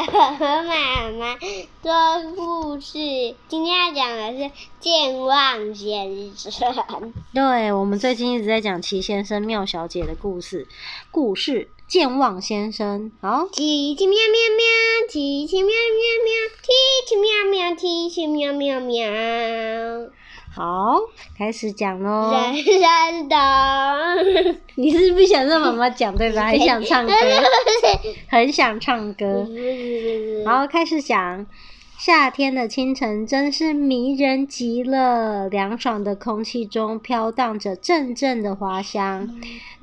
和妈妈说故事。今天要讲的是健忘先生。对，我们最近一直在讲齐先生、妙小姐的故事。故事健忘先生，好。奇奇妙妙妙，奇奇妙妙妙，奇奇妙妙，奇奇妙妙妙。好，开始讲喽。人。你是不想让妈妈讲对吧？很想唱歌，很想唱歌。好，开始讲。夏天的清晨真是迷人极了，凉爽的空气中飘荡着阵阵的花香，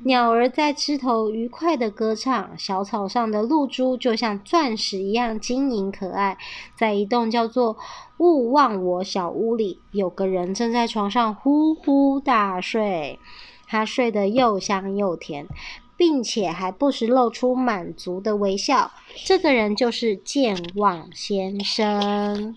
鸟儿在枝头愉快的歌唱，小草上的露珠就像钻石一样晶莹可爱。在一栋叫做“勿忘我”小屋里，有个人正在床上呼呼大睡，他睡得又香又甜。并且还不时露出满足的微笑。这个人就是健忘先生。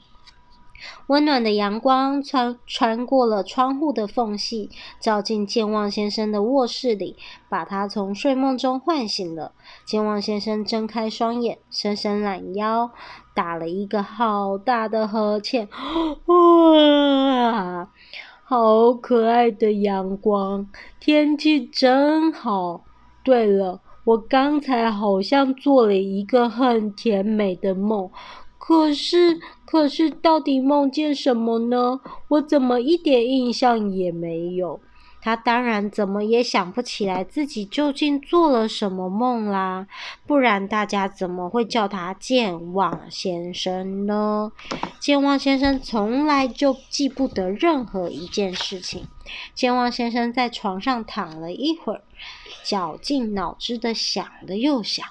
温暖的阳光穿穿过了窗户的缝隙，照进健忘先生的卧室里，把他从睡梦中唤醒了。健忘先生睁开双眼，伸伸懒腰，打了一个好大的呵欠。哇，好可爱的阳光，天气真好。对了，我刚才好像做了一个很甜美的梦，可是，可是到底梦见什么呢？我怎么一点印象也没有？他当然怎么也想不起来自己究竟做了什么梦啦，不然大家怎么会叫他健忘先生呢？健忘先生从来就记不得任何一件事情。健忘先生在床上躺了一会儿，绞尽脑汁的想了又想，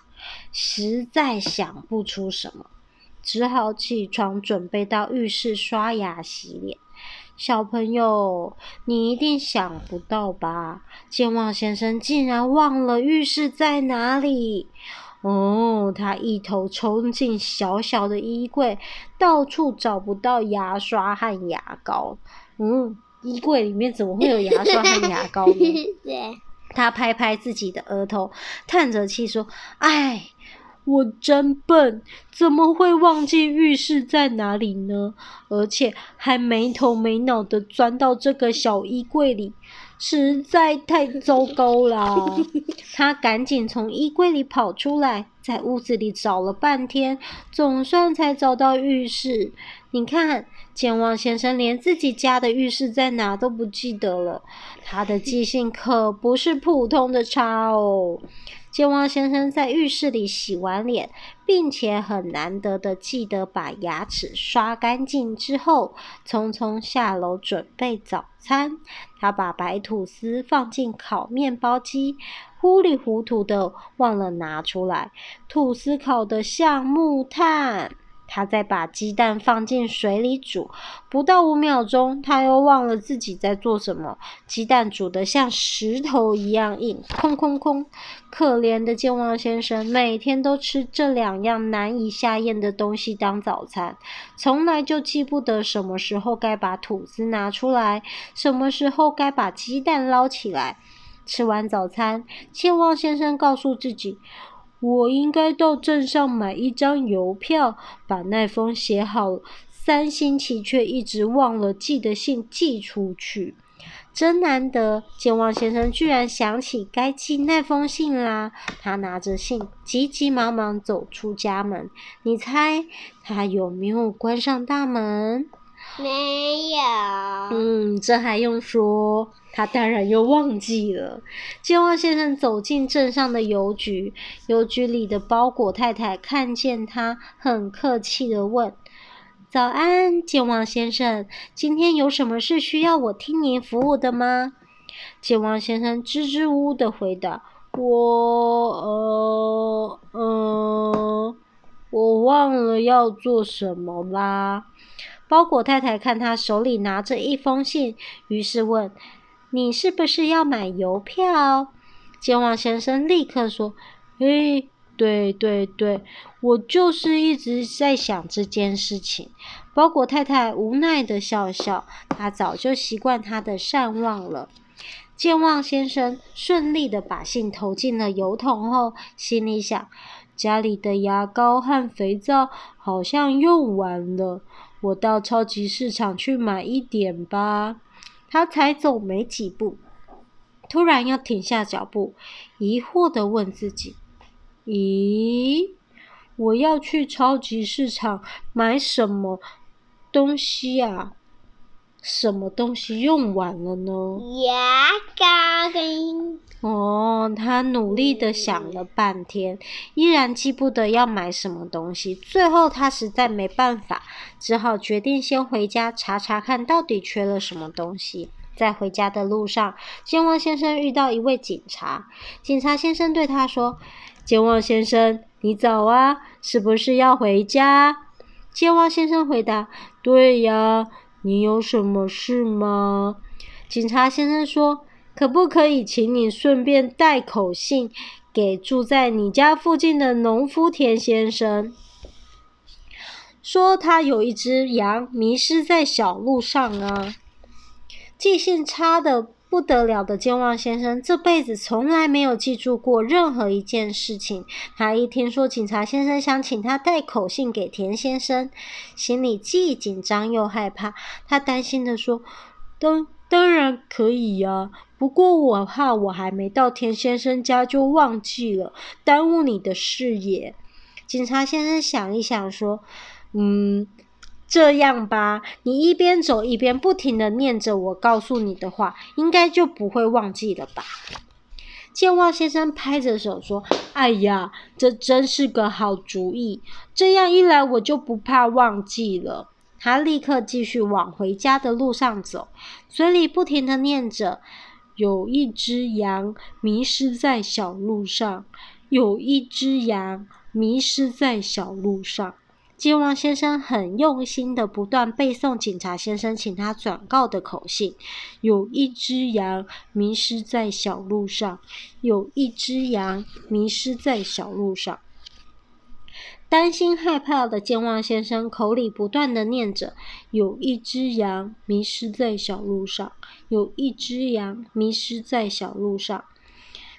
实在想不出什么，只好起床准备到浴室刷牙洗脸。小朋友，你一定想不到吧？健忘先生竟然忘了浴室在哪里。哦，他一头冲进小小的衣柜，到处找不到牙刷和牙膏。嗯，衣柜里面怎么会有牙刷和牙膏呢？对。他拍拍自己的额头，叹着气说：“唉。”我真笨，怎么会忘记浴室在哪里呢？而且还没头没脑的钻到这个小衣柜里，实在太糟糕了。他赶紧从衣柜里跑出来，在屋子里找了半天，总算才找到浴室。你看，健忘先生连自己家的浴室在哪都不记得了，他的记性可不是普通的差哦。健忘先生在浴室里洗完脸，并且很难得的记得把牙齿刷干净之后，匆匆下楼准备早餐。他把白吐司放进烤面包机，糊里糊涂的忘了拿出来，吐司烤得像木炭。他再把鸡蛋放进水里煮，不到五秒钟，他又忘了自己在做什么。鸡蛋煮得像石头一样硬，空空空。可怜的健忘先生，每天都吃这两样难以下咽的东西当早餐，从来就记不得什么时候该把吐司拿出来，什么时候该把鸡蛋捞起来。吃完早餐，健忘先生告诉自己。我应该到镇上买一张邮票，把那封写好三星期却一直忘了寄的信寄出去。真难得，健忘先生居然想起该寄那封信啦！他拿着信，急急忙忙走出家门。你猜他有没有关上大门？没有。嗯，这还用说？他当然又忘记了。健忘先生走进镇上的邮局，邮局里的包裹太太看见他，很客气地问：“早安，健忘先生，今天有什么事需要我替您服务的吗？”健忘先生支支吾吾地回答：“我……呃……呃……我忘了要做什么啦。”包裹太太看他手里拿着一封信，于是问。你是不是要买邮票？健忘先生立刻说：“诶，对对对，我就是一直在想这件事情。”包裹太太无奈地笑笑，她早就习惯他的善忘了。健忘先生顺利地把信投进了邮筒后，心里想：家里的牙膏和肥皂好像用完了，我到超级市场去买一点吧。他才走没几步，突然要停下脚步，疑惑的问自己：“咦，我要去超级市场买什么东西呀？”什么东西用完了呢？牙膏跟……哦，他努力的想了半天，依然记不得要买什么东西。最后，他实在没办法，只好决定先回家查查看到底缺了什么东西。在回家的路上，健忘先生遇到一位警察。警察先生对他说：“健忘先生，你走啊，是不是要回家？”健忘先生回答：“对呀。”你有什么事吗？警察先生说：“可不可以请你顺便带口信给住在你家附近的农夫田先生？说他有一只羊迷失在小路上啊。”记性差的不得了的健忘先生，这辈子从来没有记住过任何一件事情。他一听说警察先生想请他带口信给田先生，心里既紧张又害怕。他担心地说：“当当然可以呀，不过我怕我还没到田先生家就忘记了，耽误你的事业。”警察先生想一想说：“嗯。”这样吧，你一边走一边不停的念着我告诉你的话，应该就不会忘记了吧？健忘先生拍着手说：“哎呀，这真是个好主意！这样一来，我就不怕忘记了。”他立刻继续往回家的路上走，嘴里不停的念着：“有一只羊迷失在小路上，有一只羊迷失在小路上。”健忘先生很用心的不断背诵警察先生请他转告的口信。有一只羊迷失在小路上，有一只羊迷失在小路上。担心害怕的健忘先生口里不断的念着：有一只羊迷失在小路上，有一只羊迷失在小路上。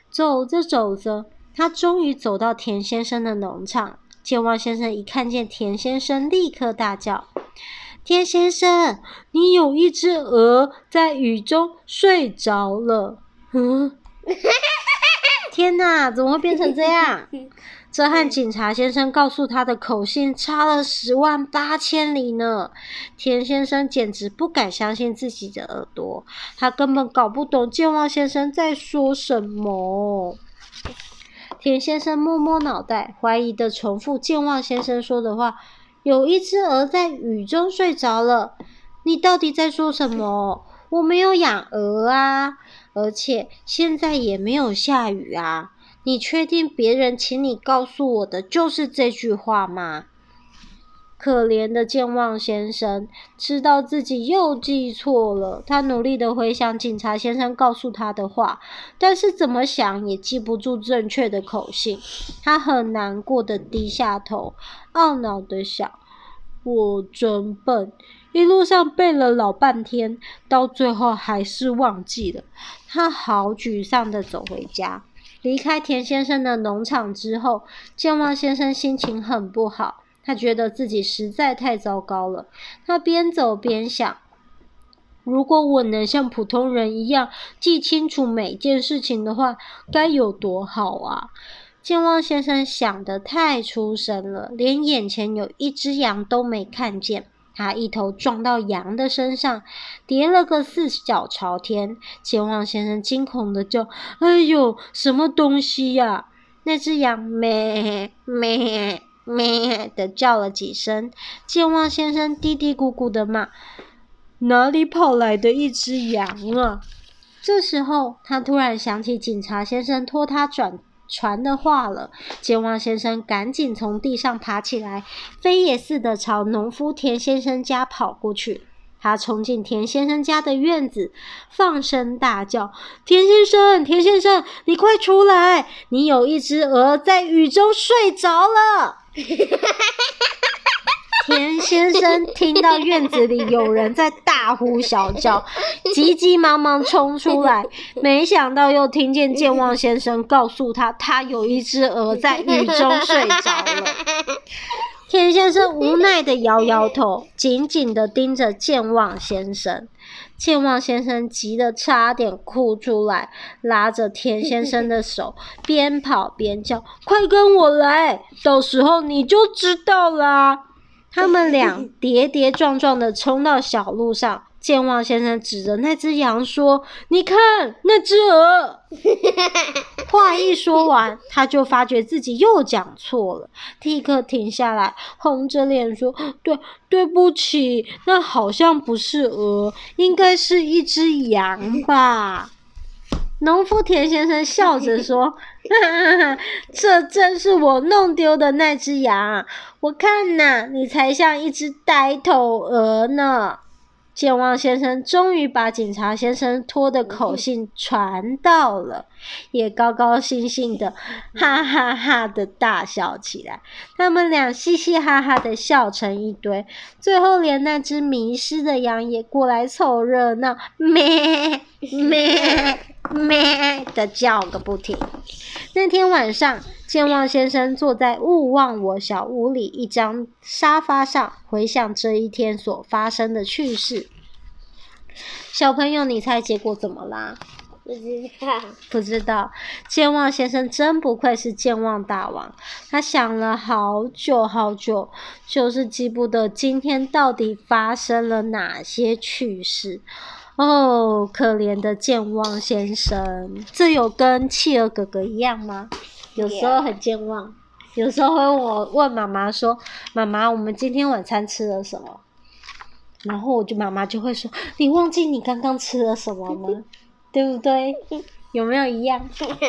走着走着，他终于走到田先生的农场。健忘先生一看见田先生，立刻大叫：“田先生，你有一只鹅在雨中睡着了。”嗯，天哪，怎么会变成这样？这和警察先生告诉他的口信差了十万八千里呢。田先生简直不敢相信自己的耳朵，他根本搞不懂健忘先生在说什么。田先生摸摸脑袋，怀疑的重复健忘先生说的话：“有一只鹅在雨中睡着了。”你到底在说什么？我没有养鹅啊，而且现在也没有下雨啊。你确定别人请你告诉我的就是这句话吗？可怜的健忘先生知道自己又记错了，他努力的回想警察先生告诉他的话，但是怎么想也记不住正确的口信。他很难过的低下头，懊恼的想：我真笨，一路上背了老半天，到最后还是忘记了。他好沮丧的走回家。离开田先生的农场之后，健忘先生心情很不好。他觉得自己实在太糟糕了。他边走边想：如果我能像普通人一样记清楚每件事情的话，该有多好啊！健忘先生想得太出神了，连眼前有一只羊都没看见。他一头撞到羊的身上，跌了个四脚朝天。健忘先生惊恐地叫：“哎呦，什么东西呀？”那只羊咩咩。咩的叫了几声，健忘先生嘀嘀咕咕的骂：“哪里跑来的一只羊啊？”这时候，他突然想起警察先生托他转传的话了。健忘先生赶紧从地上爬起来，飞也似的朝农夫田先生家跑过去。他冲进田先生家的院子，放声大叫：“田先生，田先生，你快出来！你有一只鹅在雨中睡着了。” 田先生生听到院子里有人在大呼小叫，急急忙忙冲出来，没想到又听见健忘先生告诉他，他有一只鹅在雨中睡着了。田先生无奈的摇摇头，紧紧的盯着健忘先生。健忘先生急得差点哭出来，拉着田先生的手，边跑边叫：“快跟我来，到时候你就知道啦。”他们俩 跌跌撞撞的冲到小路上。健忘先生指着那只羊说：“你看，那只鹅。”话一说完，他就发觉自己又讲错了，立刻停下来，红着脸说：“对，对不起，那好像不是鹅，应该是一只羊吧？”农夫田先生笑着说：“哈哈哈，这正是我弄丢的那只羊，我看呐，你才像一只呆头鹅呢。”健忘先生终于把警察先生托的口信传到了，也高高兴兴的哈哈哈的大笑起来。他们俩嘻嘻哈哈的笑成一堆，最后连那只迷失的羊也过来凑热闹，咩 咩咩的叫个不停。那天晚上，健忘先生坐在勿忘我小屋里一张沙发上，回想这一天所发生的趣事。小朋友，你猜结果怎么啦？不知道。不知道。健忘先生真不愧是健忘大王，他想了好久好久，就是记不得今天到底发生了哪些趣事。哦，可怜的健忘先生，这有跟企鹅哥哥一样吗？有时候很健忘，有时候会我问妈妈说：“妈妈，我们今天晚餐吃了什么？”然后我就妈妈就会说：“你忘记你刚刚吃了什么吗？对不对？有没有一样？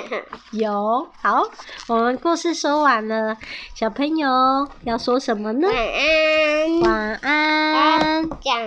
有。好，我们故事说完了，小朋友要说什么呢？晚安。晚安。